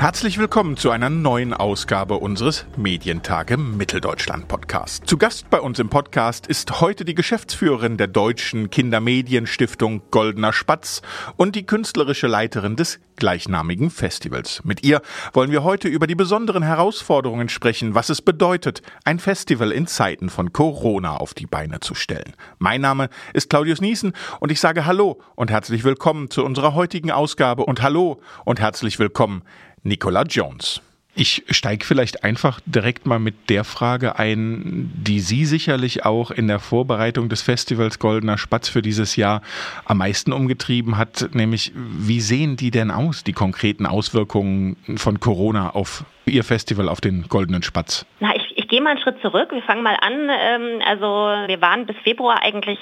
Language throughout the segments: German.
Herzlich willkommen zu einer neuen Ausgabe unseres Medientage Mitteldeutschland Podcast. Zu Gast bei uns im Podcast ist heute die Geschäftsführerin der Deutschen Kindermedienstiftung Goldener Spatz und die künstlerische Leiterin des gleichnamigen Festivals. Mit ihr wollen wir heute über die besonderen Herausforderungen sprechen, was es bedeutet, ein Festival in Zeiten von Corona auf die Beine zu stellen. Mein Name ist Claudius Niesen und ich sage Hallo und herzlich willkommen zu unserer heutigen Ausgabe und Hallo und herzlich willkommen Nicola Jones. Ich steige vielleicht einfach direkt mal mit der Frage ein, die Sie sicherlich auch in der Vorbereitung des Festivals Goldener Spatz für dieses Jahr am meisten umgetrieben hat, nämlich wie sehen die denn aus, die konkreten Auswirkungen von Corona auf Ihr Festival, auf den Goldenen Spatz? Na, ich gehe mal einen Schritt zurück. Wir fangen mal an. Ähm, also wir waren bis Februar eigentlich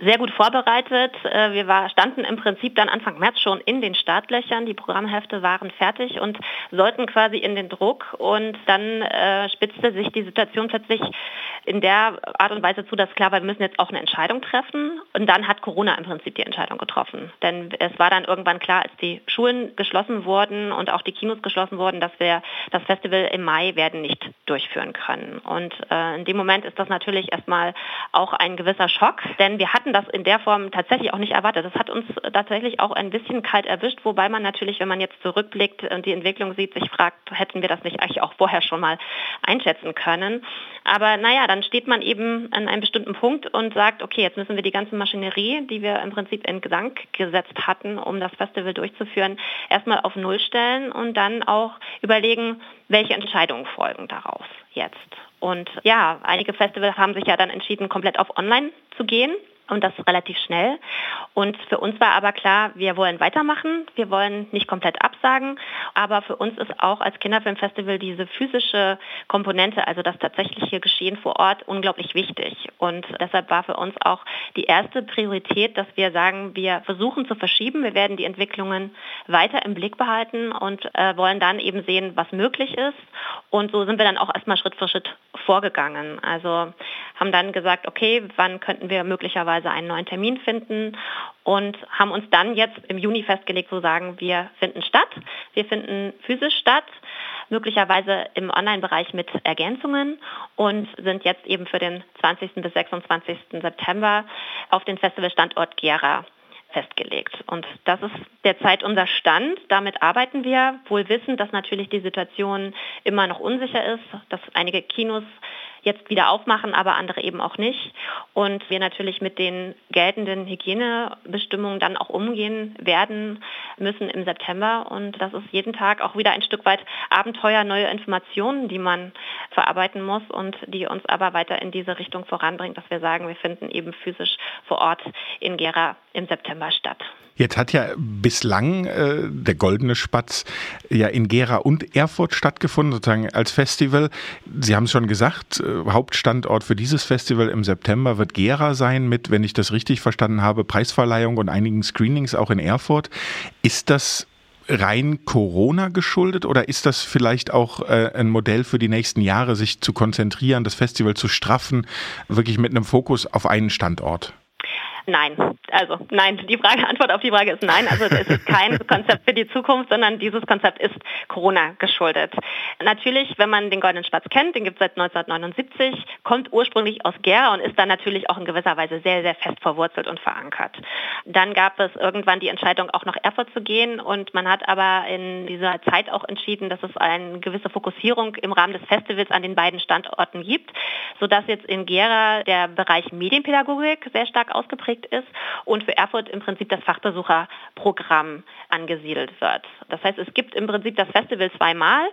sehr gut vorbereitet. Äh, wir war, standen im Prinzip dann Anfang März schon in den Startlöchern. Die Programmhefte waren fertig und sollten quasi in den Druck. Und dann äh, spitzte sich die Situation plötzlich in der Art und Weise zu, dass klar war, wir müssen jetzt auch eine Entscheidung treffen. Und dann hat Corona im Prinzip die Entscheidung getroffen. Denn es war dann irgendwann klar, als die Schulen geschlossen wurden und auch die Kinos geschlossen wurden, dass wir das Festival im Mai werden nicht durchführen können. Und äh, in dem Moment ist das natürlich erstmal auch ein gewisser Schock, denn wir hatten das in der Form tatsächlich auch nicht erwartet. Das hat uns tatsächlich auch ein bisschen kalt erwischt, wobei man natürlich, wenn man jetzt zurückblickt und die Entwicklung sieht, sich fragt, hätten wir das nicht eigentlich auch vorher schon mal einschätzen können. Aber naja, dann steht man eben an einem bestimmten Punkt und sagt, okay, jetzt müssen wir die ganze Maschinerie, die wir im Prinzip in Gesang gesetzt hatten, um das Festival durchzuführen, erstmal auf Null stellen und dann auch überlegen, welche Entscheidungen folgen daraus jetzt. Und ja, einige Festivals haben sich ja dann entschieden, komplett auf Online zu gehen und das relativ schnell. Und für uns war aber klar, wir wollen weitermachen, wir wollen nicht komplett absagen, aber für uns ist auch als Kinderfilmfestival diese physische Komponente, also das tatsächliche Geschehen vor Ort, unglaublich wichtig. Und deshalb war für uns auch die erste Priorität, dass wir sagen, wir versuchen zu verschieben, wir werden die Entwicklungen weiter im Blick behalten und äh, wollen dann eben sehen, was möglich ist. Und so sind wir dann auch erstmal Schritt für Schritt vorgegangen. Also haben dann gesagt, okay, wann könnten wir möglicherweise einen neuen Termin finden und haben uns dann jetzt im Juni festgelegt, zu sagen, wir finden statt. Wir finden physisch statt, möglicherweise im Online-Bereich mit Ergänzungen und sind jetzt eben für den 20. bis 26. September auf den Festivalstandort Gera festgelegt. Und das ist derzeit unser Stand. Damit arbeiten wir, wohl wissend, dass natürlich die Situation immer noch unsicher ist, dass einige Kinos jetzt wieder aufmachen, aber andere eben auch nicht. Und wir natürlich mit den geltenden Hygienebestimmungen dann auch umgehen werden müssen im September. Und das ist jeden Tag auch wieder ein Stück weit Abenteuer, neue Informationen, die man verarbeiten muss und die uns aber weiter in diese Richtung voranbringt, dass wir sagen, wir finden eben physisch vor Ort in Gera im September statt. Jetzt hat ja bislang äh, der Goldene Spatz ja in Gera und Erfurt stattgefunden, sozusagen als Festival. Sie haben es schon gesagt, äh, Hauptstandort für dieses Festival im September wird Gera sein mit, wenn ich das richtig verstanden habe, Preisverleihung und einigen Screenings auch in Erfurt. Ist das rein Corona geschuldet oder ist das vielleicht auch äh, ein Modell für die nächsten Jahre, sich zu konzentrieren, das Festival zu straffen, wirklich mit einem Fokus auf einen Standort? Nein, also nein, die Frage, Antwort auf die Frage ist nein. Also es ist kein Konzept für die Zukunft, sondern dieses Konzept ist Corona geschuldet. Natürlich, wenn man den Goldenen Spatz kennt, den gibt es seit 1979, kommt ursprünglich aus Gera und ist dann natürlich auch in gewisser Weise sehr, sehr fest verwurzelt und verankert. Dann gab es irgendwann die Entscheidung, auch nach Erfurt zu gehen und man hat aber in dieser Zeit auch entschieden, dass es eine gewisse Fokussierung im Rahmen des Festivals an den beiden Standorten gibt, sodass jetzt in Gera der Bereich Medienpädagogik sehr stark ausgeprägt ausgeprägt ist und für Erfurt im Prinzip das Fachbesucherprogramm angesiedelt wird. Das heißt, es gibt im Prinzip das Festival zweimal.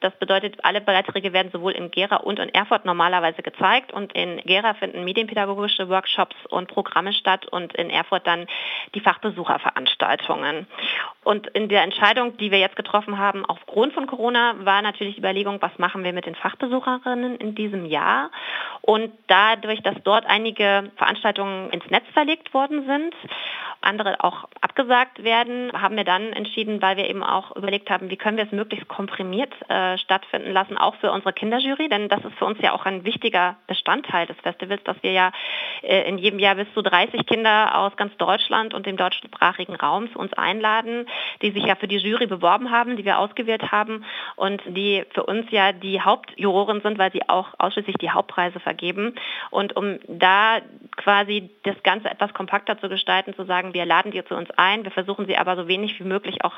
Das bedeutet, alle Beiträge werden sowohl in Gera und in Erfurt normalerweise gezeigt und in Gera finden medienpädagogische Workshops und Programme statt und in Erfurt dann die Fachbesucherveranstaltungen. Und in der Entscheidung, die wir jetzt getroffen haben, aufgrund von Corona, war natürlich die Überlegung, was machen wir mit den Fachbesucherinnen in diesem Jahr. Und dadurch, dass dort einige Veranstaltungen ins Netz verlegt worden sind, andere auch abgesagt werden, haben wir dann entschieden, weil wir eben auch überlegt haben, wie können wir es möglichst komprimiert äh, stattfinden lassen, auch für unsere Kinderjury, denn das ist für uns ja auch ein wichtiger Bestandteil des Festivals, dass wir ja äh, in jedem Jahr bis zu 30 Kinder aus ganz Deutschland und dem deutschsprachigen Raum zu uns einladen, die sich ja für die Jury beworben haben, die wir ausgewählt haben und die für uns ja die Hauptjuroren sind, weil sie auch ausschließlich die Hauptpreise vergeben. Und um da quasi das Ganze etwas kompakter zu gestalten, zu sagen, wir laden die zu uns ein, wir versuchen sie aber so wenig wie möglich auch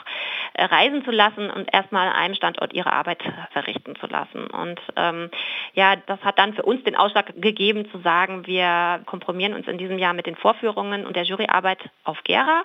äh, reisen zu lassen und erstmal an einem Standort ihre Arbeit verrichten zu lassen. Und ähm, ja, das hat dann für uns den Ausschlag gegeben zu sagen, wir kompromieren uns in diesem Jahr mit den Vorführungen und der Juryarbeit auf Gera.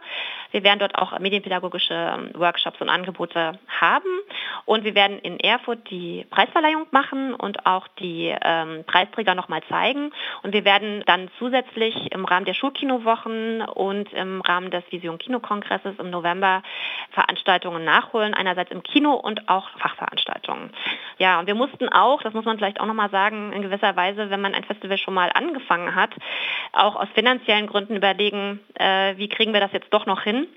Wir werden dort auch medienpädagogische ähm, Workshops und Angebote haben und wir werden in Erfurt die Preisverleihung machen und auch die ähm, Preisträger nochmal zeigen und wir werden dann zusätzlich im Rahmen der Schulkinowochen und im Rahmen des Vision Kinokongresses im November Veranstaltungen nachholen, einerseits im Kino und auch Fachveranstaltungen. Ja, und wir mussten auch, das muss man vielleicht auch nochmal sagen, in gewisser Weise, wenn man ein Festival schon mal angefangen hat, auch aus finanziellen Gründen überlegen, äh, wie kriegen wir das jetzt doch noch hin.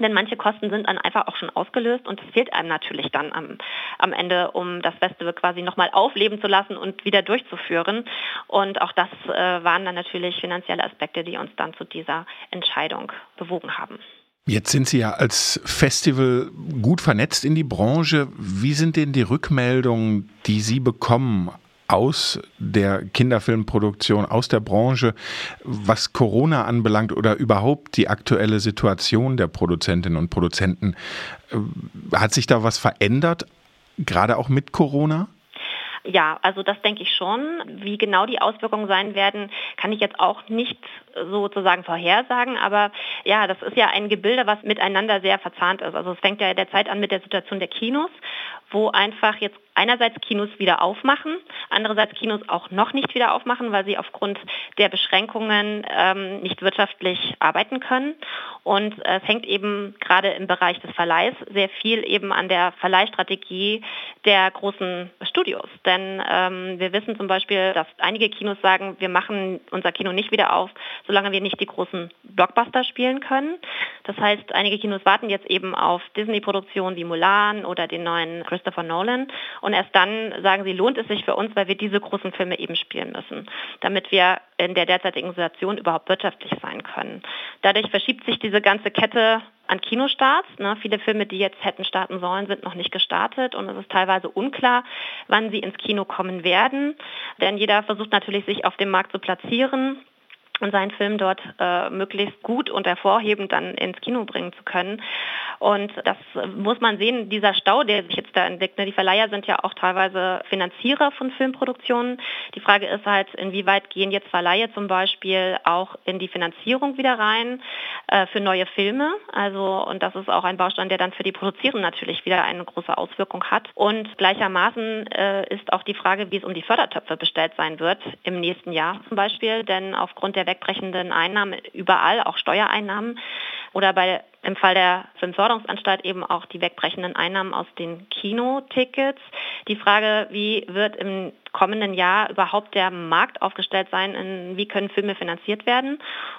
Denn manche Kosten sind dann einfach auch schon ausgelöst und es fehlt einem natürlich dann am, am Ende, um das Festival quasi nochmal aufleben zu lassen und wieder durchzuführen. Und auch das äh, waren dann natürlich finanzielle Aspekte, die uns dann zu dieser Entscheidung bewogen haben. Jetzt sind Sie ja als Festival gut vernetzt in die Branche. Wie sind denn die Rückmeldungen, die Sie bekommen aus der Kinderfilmproduktion, aus der Branche, was Corona anbelangt oder überhaupt die aktuelle Situation der Produzentinnen und Produzenten? Äh, hat sich da was verändert, gerade auch mit Corona? Ja, also das denke ich schon. Wie genau die Auswirkungen sein werden, kann ich jetzt auch nicht sozusagen vorhersagen. Aber ja, das ist ja ein Gebilde, was miteinander sehr verzahnt ist. Also es fängt ja derzeit an mit der Situation der Kinos, wo einfach jetzt einerseits Kinos wieder aufmachen, andererseits Kinos auch noch nicht wieder aufmachen, weil sie aufgrund der Beschränkungen ähm, nicht wirtschaftlich arbeiten können. Und es hängt eben gerade im Bereich des Verleihs sehr viel eben an der Verleihstrategie der großen Studios. Denn ähm, wir wissen zum Beispiel, dass einige Kinos sagen, wir machen unser Kino nicht wieder auf, solange wir nicht die großen Blockbuster spielen können. Das heißt, einige Kinos warten jetzt eben auf Disney-Produktionen wie Mulan oder den neuen Christopher Nolan und erst dann sagen sie, lohnt es sich für uns, weil wir diese großen Filme eben spielen müssen, damit wir in der derzeitigen Situation überhaupt wirtschaftlich sein können. Dadurch verschiebt sich diese ganze Kette an Kinostarts. Ne? Viele Filme, die jetzt hätten starten sollen, sind noch nicht gestartet und es ist teilweise unklar, wann sie ins Kino kommen werden. Denn jeder versucht natürlich, sich auf dem Markt zu platzieren und seinen Film dort äh, möglichst gut und hervorhebend dann ins Kino bringen zu können. Und das muss man sehen, dieser Stau, der sich jetzt da entdeckt. Ne? Die Verleiher sind ja auch teilweise Finanzierer von Filmproduktionen. Die Frage ist halt, inwieweit gehen jetzt Verleihe zum Beispiel auch in die Finanzierung wieder rein äh, für neue Filme. Also, und das ist auch ein Baustein, der dann für die Produzierenden natürlich wieder eine große Auswirkung hat. Und gleichermaßen äh, ist auch die Frage, wie es um die Fördertöpfe bestellt sein wird im nächsten Jahr zum Beispiel. Denn aufgrund der wegbrechenden Einnahmen überall, auch Steuereinnahmen oder bei im Fall der Filmförderungsanstalt eben auch die wegbrechenden Einnahmen aus den Kinotickets. Die Frage, wie wird im kommenden Jahr überhaupt der Markt aufgestellt sein, in, wie können Filme finanziert werden.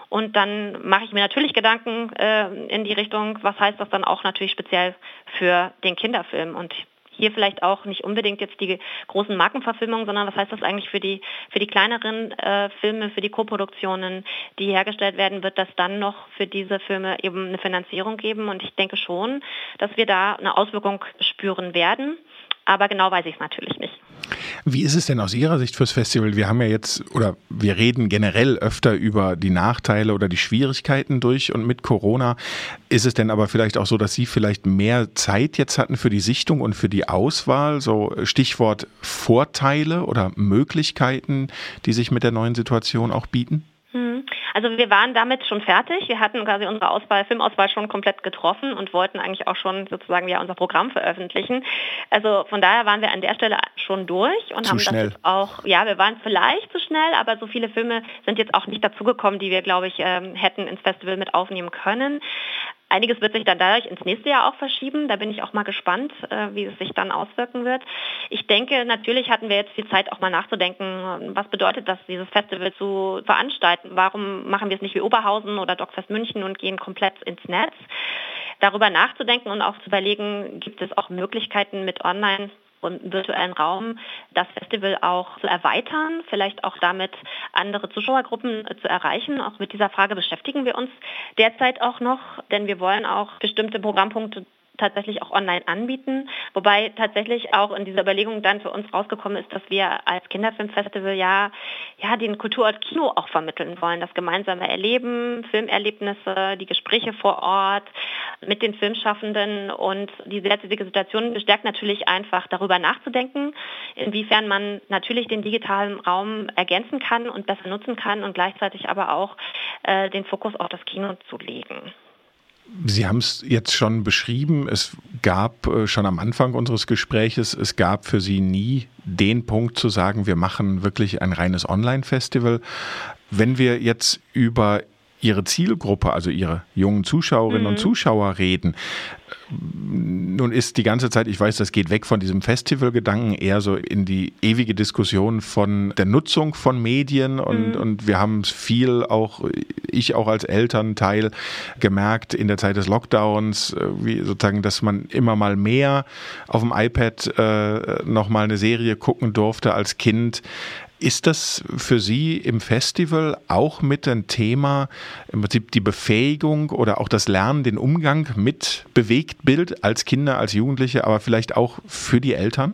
Und dann mache ich mir natürlich Gedanken äh, in die Richtung, was heißt das dann auch natürlich speziell für den Kinderfilm. Und hier vielleicht auch nicht unbedingt jetzt die großen Markenverfilmungen, sondern was heißt das eigentlich für die, für die kleineren äh, Filme, für die Koproduktionen, die hergestellt werden, wird das dann noch für diese Filme eben eine Finanzierung geben? Und ich denke schon, dass wir da eine Auswirkung spüren werden. Aber genau weiß ich es natürlich nicht. Wie ist es denn aus Ihrer Sicht fürs Festival? Wir haben ja jetzt, oder wir reden generell öfter über die Nachteile oder die Schwierigkeiten durch und mit Corona. Ist es denn aber vielleicht auch so, dass Sie vielleicht mehr Zeit jetzt hatten für die Sichtung und für die Auswahl? So Stichwort Vorteile oder Möglichkeiten, die sich mit der neuen Situation auch bieten? Also wir waren damit schon fertig. Wir hatten quasi unsere Auswahl, Filmauswahl schon komplett getroffen und wollten eigentlich auch schon sozusagen ja unser Programm veröffentlichen. Also von daher waren wir an der Stelle schon durch und zu haben schnell. das auch, ja, wir waren vielleicht zu schnell, aber so viele Filme sind jetzt auch nicht dazugekommen, die wir, glaube ich, ähm, hätten ins Festival mit aufnehmen können. Einiges wird sich dann dadurch ins nächste Jahr auch verschieben. Da bin ich auch mal gespannt, äh, wie es sich dann auswirken wird. Ich denke, natürlich hatten wir jetzt die Zeit auch mal nachzudenken, was bedeutet das, dieses Festival zu veranstalten? Warum machen wir es nicht wie Oberhausen oder Dogfest München und gehen komplett ins Netz? Darüber nachzudenken und auch zu überlegen, gibt es auch Möglichkeiten mit Online virtuellen Raum das Festival auch zu erweitern, vielleicht auch damit andere Zuschauergruppen zu erreichen. Auch mit dieser Frage beschäftigen wir uns derzeit auch noch, denn wir wollen auch bestimmte Programmpunkte tatsächlich auch online anbieten. Wobei tatsächlich auch in dieser Überlegung dann für uns rausgekommen ist, dass wir als Kinderfilmfestival ja, ja den Kulturort Kino auch vermitteln wollen. Das gemeinsame Erleben, Filmerlebnisse, die Gespräche vor Ort mit den Filmschaffenden und die derzeitige Situation bestärkt natürlich einfach darüber nachzudenken, inwiefern man natürlich den digitalen Raum ergänzen kann und besser nutzen kann und gleichzeitig aber auch äh, den Fokus auf das Kino zu legen. Sie haben es jetzt schon beschrieben, es gab äh, schon am Anfang unseres Gespräches, es gab für Sie nie den Punkt zu sagen, wir machen wirklich ein reines Online-Festival. Wenn wir jetzt über Ihre Zielgruppe, also Ihre jungen Zuschauerinnen mhm. und Zuschauer reden. Nun ist die ganze Zeit, ich weiß, das geht weg von diesem Festivalgedanken eher so in die ewige Diskussion von der Nutzung von Medien und, mhm. und wir haben es viel auch, ich auch als Elternteil gemerkt in der Zeit des Lockdowns, äh, wie sozusagen, dass man immer mal mehr auf dem iPad äh, nochmal eine Serie gucken durfte als Kind. Ist das für Sie im Festival auch mit ein Thema, im Prinzip die Befähigung oder auch das Lernen, den Umgang mit Bewegtbild als Kinder, als Jugendliche, aber vielleicht auch für die Eltern?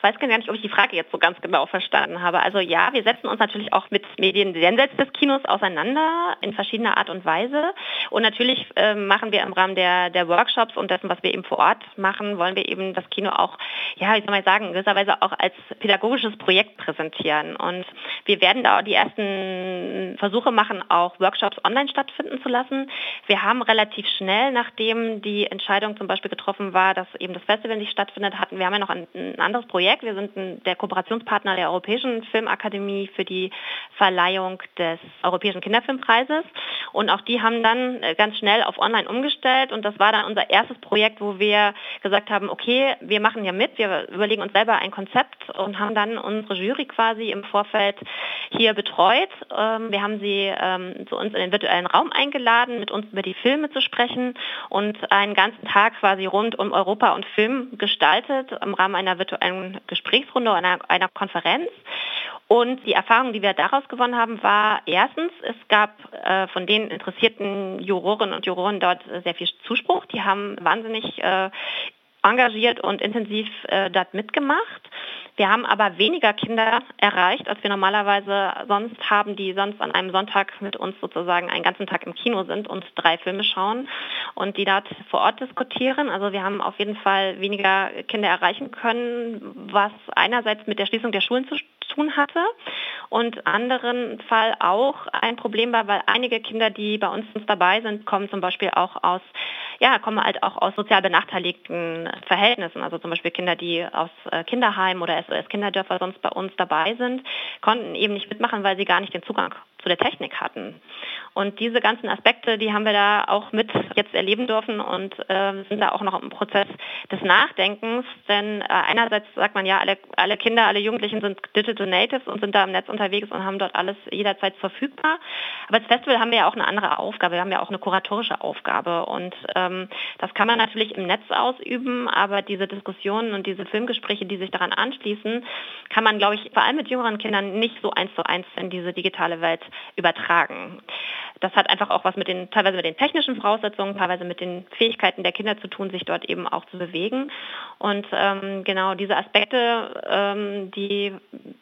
Ich weiß gar nicht, ob ich die Frage jetzt so ganz genau verstanden habe. Also ja, wir setzen uns natürlich auch mit Medien jenseits des Kinos auseinander in verschiedener Art und Weise. Und natürlich äh, machen wir im Rahmen der, der Workshops und dessen, was wir eben vor Ort machen, wollen wir eben das Kino auch, ja, wie soll man sagen, in gewisser Weise auch als pädagogisches Projekt präsentieren. Und wir werden da die ersten Versuche machen, auch Workshops online stattfinden zu lassen. Wir haben relativ schnell, nachdem die Entscheidung zum Beispiel getroffen war, dass eben das Festival nicht stattfindet, hatten wir haben ja noch ein, ein anderes Projekt Projekt. Wir sind der Kooperationspartner der Europäischen Filmakademie für die Verleihung des Europäischen Kinderfilmpreises. Und auch die haben dann äh, ganz schnell auf Online umgestellt. Und das war dann unser erstes Projekt, wo wir gesagt haben, okay, wir machen ja mit, wir überlegen uns selber ein Konzept und haben dann unsere Jury quasi im Vorfeld hier betreut. Ähm, wir haben sie ähm, zu uns in den virtuellen Raum eingeladen, mit uns über die Filme zu sprechen und einen ganzen Tag quasi rund um Europa und Film gestaltet im Rahmen einer virtuellen Gesprächsrunde, einer, einer Konferenz. Und die Erfahrung, die wir daraus gewonnen haben, war erstens, es gab äh, von den interessierten Jurorinnen und Juroren dort sehr viel Zuspruch. Die haben wahnsinnig äh, engagiert und intensiv äh, dort mitgemacht. Wir haben aber weniger Kinder erreicht, als wir normalerweise sonst haben, die sonst an einem Sonntag mit uns sozusagen einen ganzen Tag im Kino sind und drei Filme schauen und die dort vor Ort diskutieren. Also wir haben auf jeden Fall weniger Kinder erreichen können, was einerseits mit der Schließung der Schulen zu tun hatte und anderen Fall auch ein Problem war, weil einige Kinder, die bei uns dabei sind, kommen zum Beispiel auch aus ja, kommen halt auch aus sozial benachteiligten Verhältnissen. Also zum Beispiel Kinder, die aus äh, Kinderheimen oder SOS-Kinderdörfer sonst bei uns dabei sind, konnten eben nicht mitmachen, weil sie gar nicht den Zugang zu der Technik hatten. Und diese ganzen Aspekte, die haben wir da auch mit jetzt erleben dürfen und äh, sind da auch noch im Prozess des Nachdenkens. Denn äh, einerseits sagt man ja, alle, alle Kinder, alle Jugendlichen sind Digital Natives und sind da im Netz unterwegs und haben dort alles jederzeit verfügbar. Aber als Festival haben wir ja auch eine andere Aufgabe. Wir haben ja auch eine kuratorische Aufgabe. Und ähm, das kann man natürlich im Netz ausüben, aber diese Diskussionen und diese Filmgespräche, die sich daran anschließen, kann man, glaube ich, vor allem mit jüngeren Kindern nicht so eins zu eins in diese digitale Welt übertragen. Das hat einfach auch was mit den, teilweise mit den technischen Voraussetzungen, teilweise mit den Fähigkeiten der Kinder zu tun, sich dort eben auch zu bewegen. Und ähm, genau diese Aspekte, ähm, die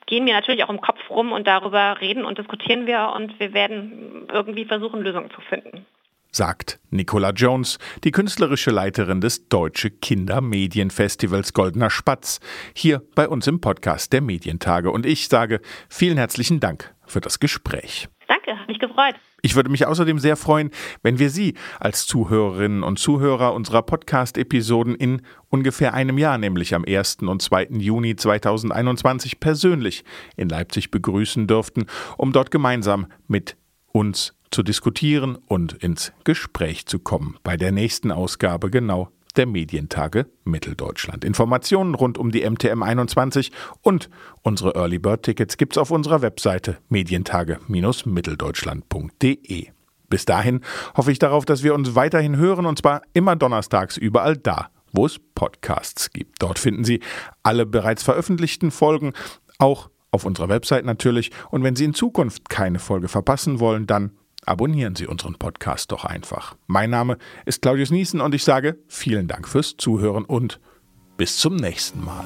gehen mir natürlich auch im Kopf rum und darüber reden und diskutieren wir und wir werden irgendwie versuchen, Lösungen zu finden sagt Nicola Jones, die künstlerische Leiterin des Deutsche Kindermedienfestivals Goldener Spatz, hier bei uns im Podcast der Medientage. Und ich sage vielen herzlichen Dank für das Gespräch. Danke, hat mich gefreut. Ich würde mich außerdem sehr freuen, wenn wir Sie als Zuhörerinnen und Zuhörer unserer Podcast-Episoden in ungefähr einem Jahr, nämlich am 1. und 2. Juni 2021 persönlich in Leipzig begrüßen dürften, um dort gemeinsam mit uns zu diskutieren und ins Gespräch zu kommen. Bei der nächsten Ausgabe genau der Medientage Mitteldeutschland. Informationen rund um die MTM 21 und unsere Early Bird Tickets gibt's auf unserer Webseite medientage-mitteldeutschland.de. Bis dahin hoffe ich darauf, dass wir uns weiterhin hören und zwar immer donnerstags überall da, wo es Podcasts gibt. Dort finden Sie alle bereits veröffentlichten Folgen, auch auf unserer Website natürlich. Und wenn Sie in Zukunft keine Folge verpassen wollen, dann abonnieren Sie unseren Podcast doch einfach. Mein Name ist Claudius Niesen und ich sage vielen Dank fürs Zuhören und bis zum nächsten Mal.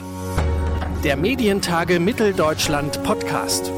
Der Medientage Mitteldeutschland Podcast.